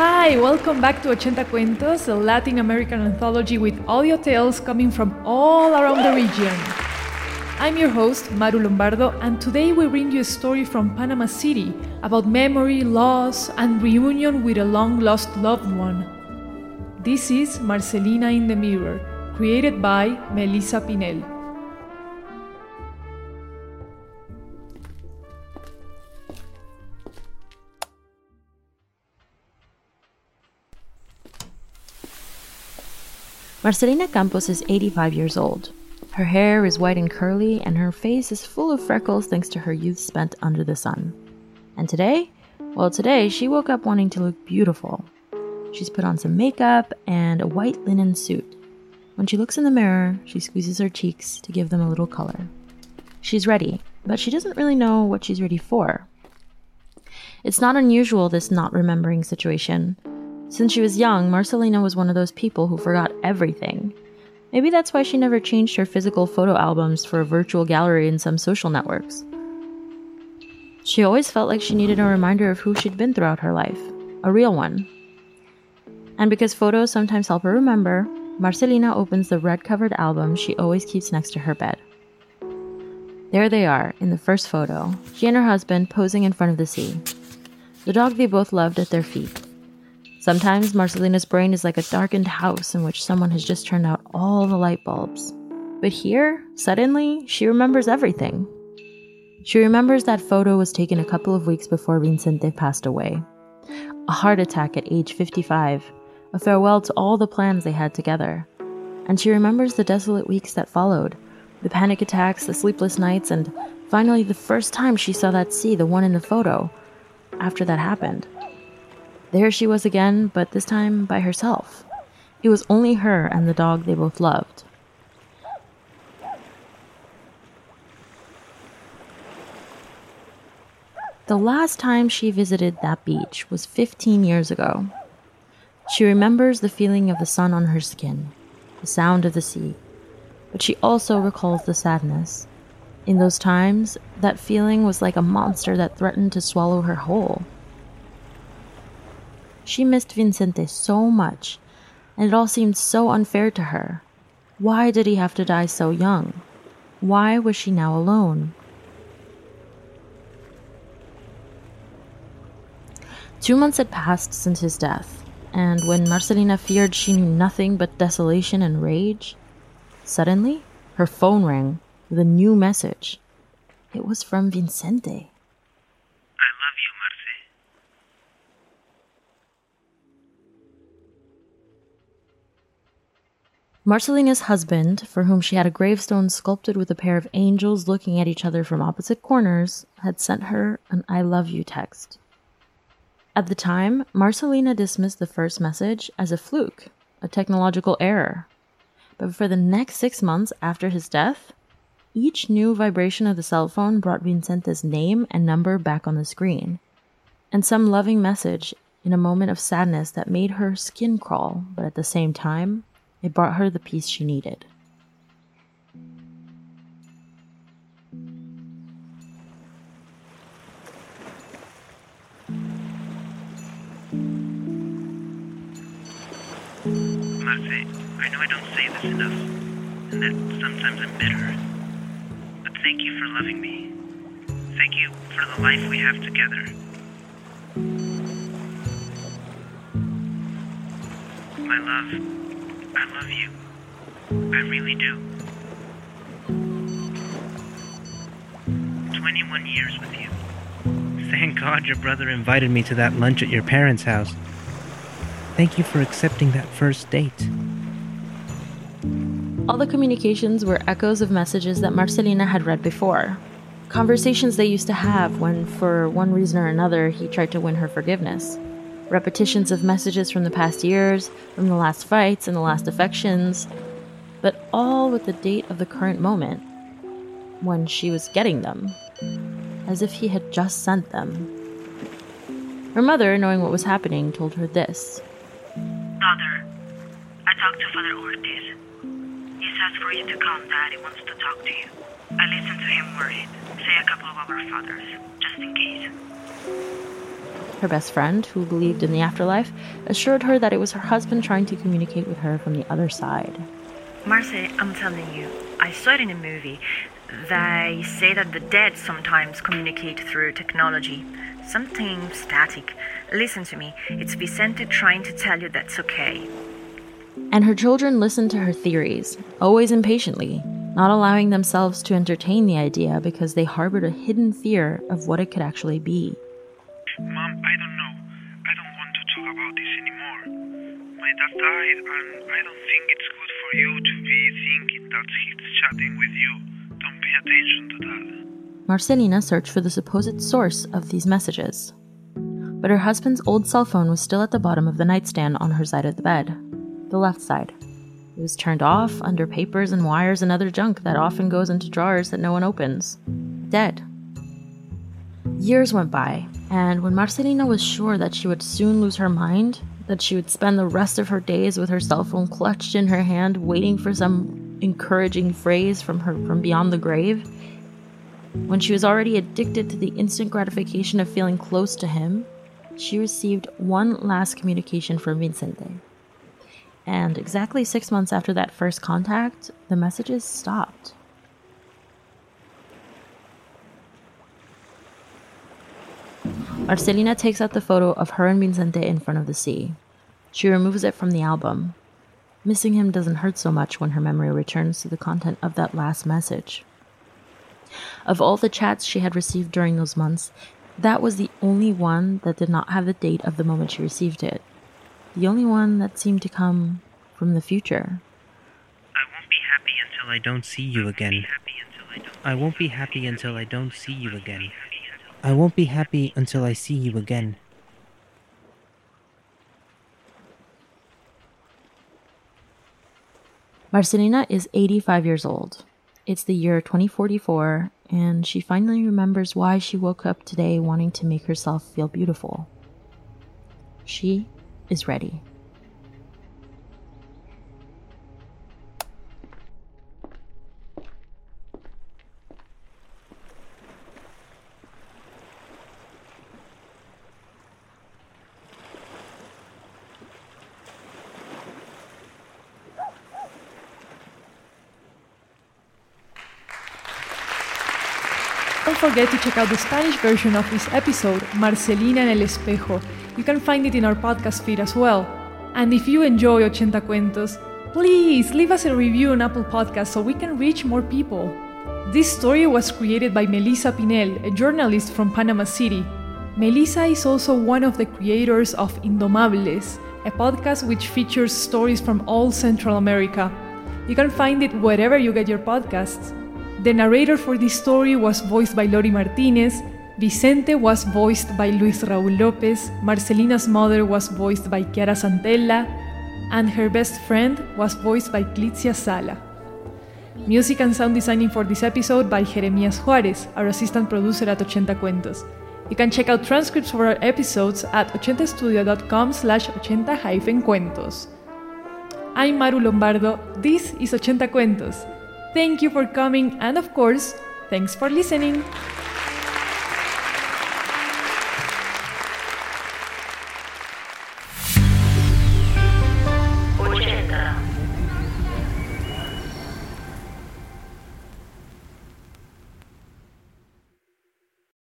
Hi, welcome back to Ochenta Cuentos, a Latin American anthology with audio tales coming from all around the region. I'm your host, Maru Lombardo, and today we bring you a story from Panama City about memory, loss, and reunion with a long lost loved one. This is Marcelina in the Mirror, created by Melissa Pinel. Marcelina Campos is 85 years old. Her hair is white and curly, and her face is full of freckles thanks to her youth spent under the sun. And today? Well, today she woke up wanting to look beautiful. She's put on some makeup and a white linen suit. When she looks in the mirror, she squeezes her cheeks to give them a little color. She's ready, but she doesn't really know what she's ready for. It's not unusual, this not remembering situation. Since she was young, Marcelina was one of those people who forgot everything. Maybe that's why she never changed her physical photo albums for a virtual gallery in some social networks. She always felt like she needed a reminder of who she'd been throughout her life, a real one. And because photos sometimes help her remember, Marcelina opens the red covered album she always keeps next to her bed. There they are, in the first photo, she and her husband posing in front of the sea. The dog they both loved at their feet. Sometimes Marcelina's brain is like a darkened house in which someone has just turned out all the light bulbs. But here, suddenly, she remembers everything. She remembers that photo was taken a couple of weeks before Vicente passed away. A heart attack at age 55, a farewell to all the plans they had together. And she remembers the desolate weeks that followed the panic attacks, the sleepless nights, and finally the first time she saw that sea, the one in the photo, after that happened. There she was again, but this time by herself. It was only her and the dog they both loved. The last time she visited that beach was 15 years ago. She remembers the feeling of the sun on her skin, the sound of the sea, but she also recalls the sadness. In those times, that feeling was like a monster that threatened to swallow her whole. She missed Vicente so much, and it all seemed so unfair to her. Why did he have to die so young? Why was she now alone? Two months had passed since his death, and when Marcelina feared she knew nothing but desolation and rage, suddenly her phone rang with a new message. It was from Vicente. Marcelina's husband, for whom she had a gravestone sculpted with a pair of angels looking at each other from opposite corners, had sent her an I love you text. At the time, Marcelina dismissed the first message as a fluke, a technological error. But for the next six months after his death, each new vibration of the cell phone brought Vicente's name and number back on the screen, and some loving message in a moment of sadness that made her skin crawl, but at the same time, it brought her the peace she needed. Marce, I know I don't say this enough, and that sometimes I'm bitter. But thank you for loving me. Thank you for the life we have together. My love, I love you. I really do. 21 years with you. Thank God your brother invited me to that lunch at your parents' house. Thank you for accepting that first date. All the communications were echoes of messages that Marcelina had read before. Conversations they used to have when, for one reason or another, he tried to win her forgiveness. Repetitions of messages from the past years, from the last fights and the last affections, but all with the date of the current moment, when she was getting them, as if he had just sent them. Her mother, knowing what was happening, told her this Daughter, I talked to Father Ortiz. He says for you to come, Daddy wants to talk to you. I listened to him worried. Say a couple of our fathers, just in case. Her best friend, who believed in the afterlife, assured her that it was her husband trying to communicate with her from the other side. Marce, I'm telling you, I saw it in a movie. They say that the dead sometimes communicate through technology. Something static. Listen to me. It's Vicente trying to tell you that's okay. And her children listened to her theories, always impatiently, not allowing themselves to entertain the idea because they harbored a hidden fear of what it could actually be. Died, and I don't think it's good for you to be thinking that he's chatting with you. Don't pay attention to that. Marcelina searched for the supposed source of these messages. But her husband's old cell phone was still at the bottom of the nightstand on her side of the bed, the left side. It was turned off under papers and wires and other junk that often goes into drawers that no one opens. Dead. Years went by, and when Marcelina was sure that she would soon lose her mind, that she would spend the rest of her days with her cell phone clutched in her hand, waiting for some encouraging phrase from her from beyond the grave, when she was already addicted to the instant gratification of feeling close to him, she received one last communication from Vicente. And exactly six months after that first contact, the messages stopped. Marcelina takes out the photo of her and Vicente in front of the sea. She removes it from the album. Missing him doesn't hurt so much when her memory returns to the content of that last message. Of all the chats she had received during those months, that was the only one that did not have the date of the moment she received it. The only one that seemed to come from the future. I won't be happy until I don't see you again. I won't be happy until I don't see you again. I won't be happy until I see you again. Marcelina is 85 years old. It's the year 2044, and she finally remembers why she woke up today wanting to make herself feel beautiful. She is ready. Don't forget to check out the Spanish version of this episode, Marcelina en el Espejo. You can find it in our podcast feed as well. And if you enjoy Ochenta Cuentos, please leave us a review on Apple Podcasts so we can reach more people. This story was created by Melissa Pinel, a journalist from Panama City. Melissa is also one of the creators of Indomables, a podcast which features stories from all Central America. You can find it wherever you get your podcasts. The narrator for this story was voiced by Lori Martinez, Vicente was voiced by Luis Raúl López, Marcelina's mother was voiced by Chiara Santella, and her best friend was voiced by Clitzia Sala. Music and sound designing for this episode by Jeremías Juárez, our assistant producer at Ochenta Cuentos. You can check out transcripts for our episodes at ochentastudio.com slash ochenta-cuentos. I'm Maru Lombardo, this is Ochenta Cuentos. Thank you for coming, and of course, thanks for listening.